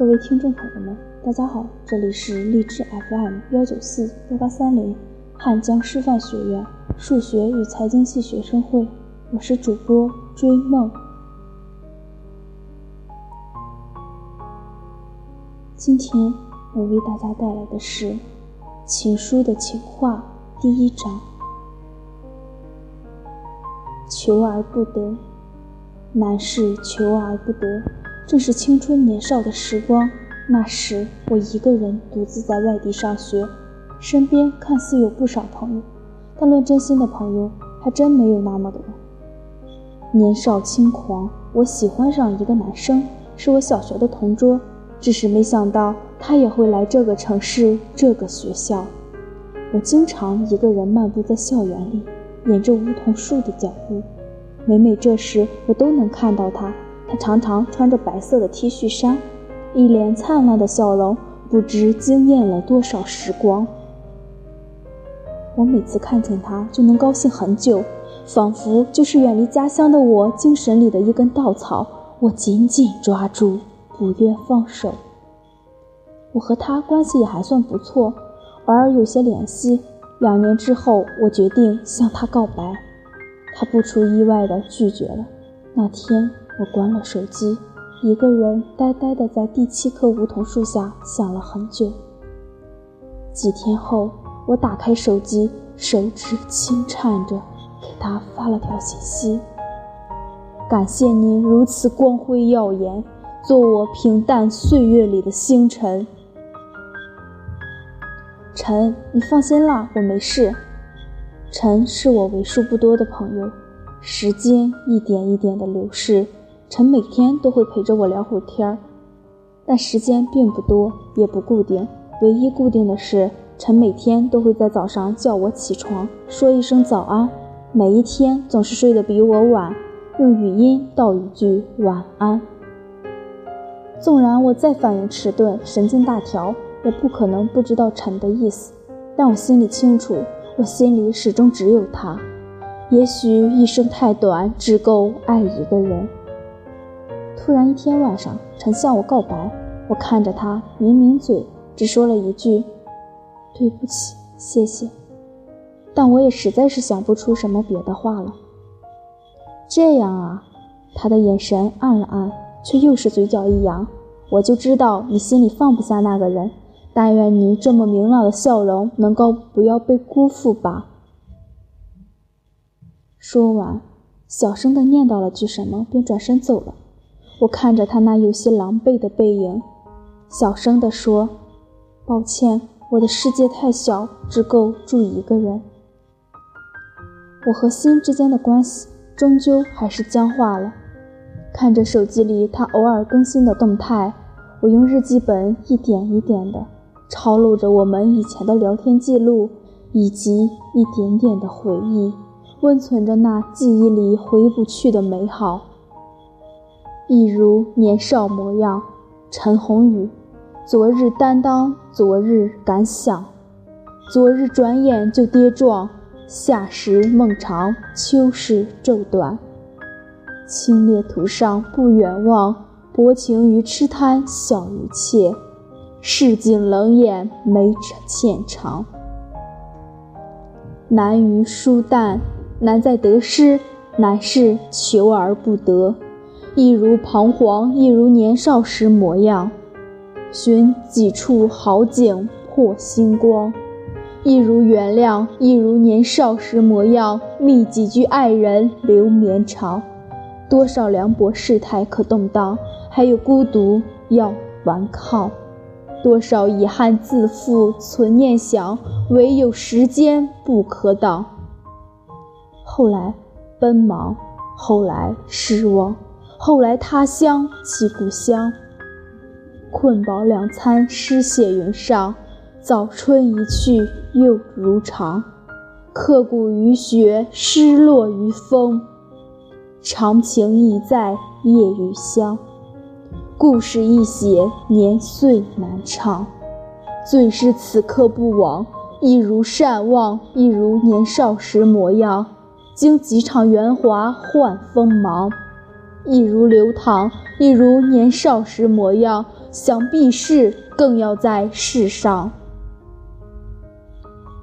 各位听众朋友们，大家好，这里是荔枝 FM 幺九四幺八三零汉江师范学院数学与财经系学生会，我是主播追梦。今天我为大家带来的是《情书的情话》第一章：求而不得，难是求而不得。正是青春年少的时光，那时我一个人独自在外地上学，身边看似有不少朋友，但论真心的朋友，还真没有那么多。年少轻狂，我喜欢上一个男生，是我小学的同桌，只是没想到他也会来这个城市，这个学校。我经常一个人漫步在校园里，沿着梧桐树的脚步，每每这时，我都能看到他。他常常穿着白色的 T 恤衫，一脸灿烂的笑容，不知惊艳了多少时光。我每次看见他就能高兴很久，仿佛就是远离家乡的我精神里的一根稻草，我紧紧抓住，不愿放手。我和他关系也还算不错，偶尔有些联系。两年之后，我决定向他告白，他不出意外的拒绝了。那天。我关了手机，一个人呆呆地在第七棵梧桐树下想了很久。几天后，我打开手机，手指轻颤着，给他发了条信息：“感谢您如此光辉耀眼，做我平淡岁月里的星辰。”陈，你放心啦，我没事。陈是我为数不多的朋友。时间一点一点的流逝。陈每天都会陪着我聊会儿天儿，但时间并不多，也不固定。唯一固定的是，陈每天都会在早上叫我起床，说一声早安。每一天总是睡得比我晚，用语音道一句晚安。纵然我再反应迟钝，神经大条，也不可能不知道陈的意思。但我心里清楚，我心里始终只有他。也许一生太短，只够爱一个人。突然一天晚上，陈向我告白，我看着他抿抿嘴，只说了一句：“对不起，谢谢。”但我也实在是想不出什么别的话了。这样啊，他的眼神暗了暗，却又是嘴角一扬，我就知道你心里放不下那个人。但愿你这么明朗的笑容能够不要被辜负吧。说完，小声的念叨了句什么，便转身走了。我看着他那有些狼狈的背影，小声地说：“抱歉，我的世界太小，只够住一个人。”我和心之间的关系终究还是僵化了。看着手机里他偶尔更新的动态，我用日记本一点一点地抄录着我们以前的聊天记录，以及一点点的回忆，温存着那记忆里回不去的美好。一如年少模样，陈鸿宇。昨日担当，昨日敢想，昨日转眼就跌撞。夏时梦长，秋时昼短。清冽途上不远望，薄情于痴贪笑于怯。市井冷眼没浅长。难于疏淡，难在得失，难是求而不得。一如彷徨，一如年少时模样，寻几处好景破星光；一如原谅，一如年少时模样，觅几句爱人留绵长。多少凉薄世态可动荡，还有孤独要顽抗；多少遗憾自负存念想，唯有时间不可挡。后来奔忙，后来失望。后来他乡即故乡，困饱两餐诗写云上，早春一去又如常，刻骨于雪，失落于风，长情意在夜雨香，故事一写年岁难长，最是此刻不往，一如善忘，一如年少时模样，经几场圆滑换锋芒。一如流淌，一如年少时模样，想避世，更要在世上。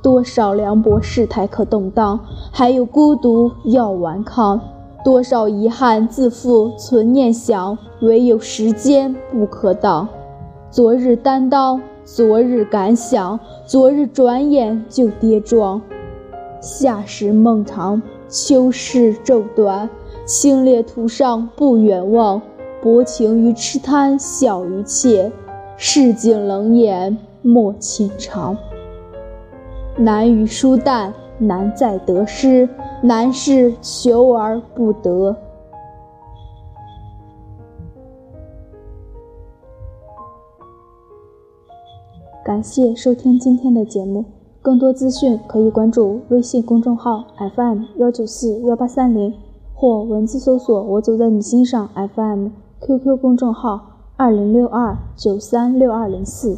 多少凉薄世态可动荡，还有孤独要顽抗；多少遗憾自负存念想，唯有时间不可挡。昨日担当，昨日敢想，昨日转眼就跌撞。夏时梦长，秋时昼短，清冽途上不远望。薄情于痴贪，小于怯，市井冷眼莫浅尝。难于疏淡，难在得失，难是求而不得。感谢收听今天的节目，更多资讯可以关注微信公众号 FM 幺九四幺八三零，或文字搜索“我走在你心上 FM”。QQ 公众号：二零六二九三六二零四。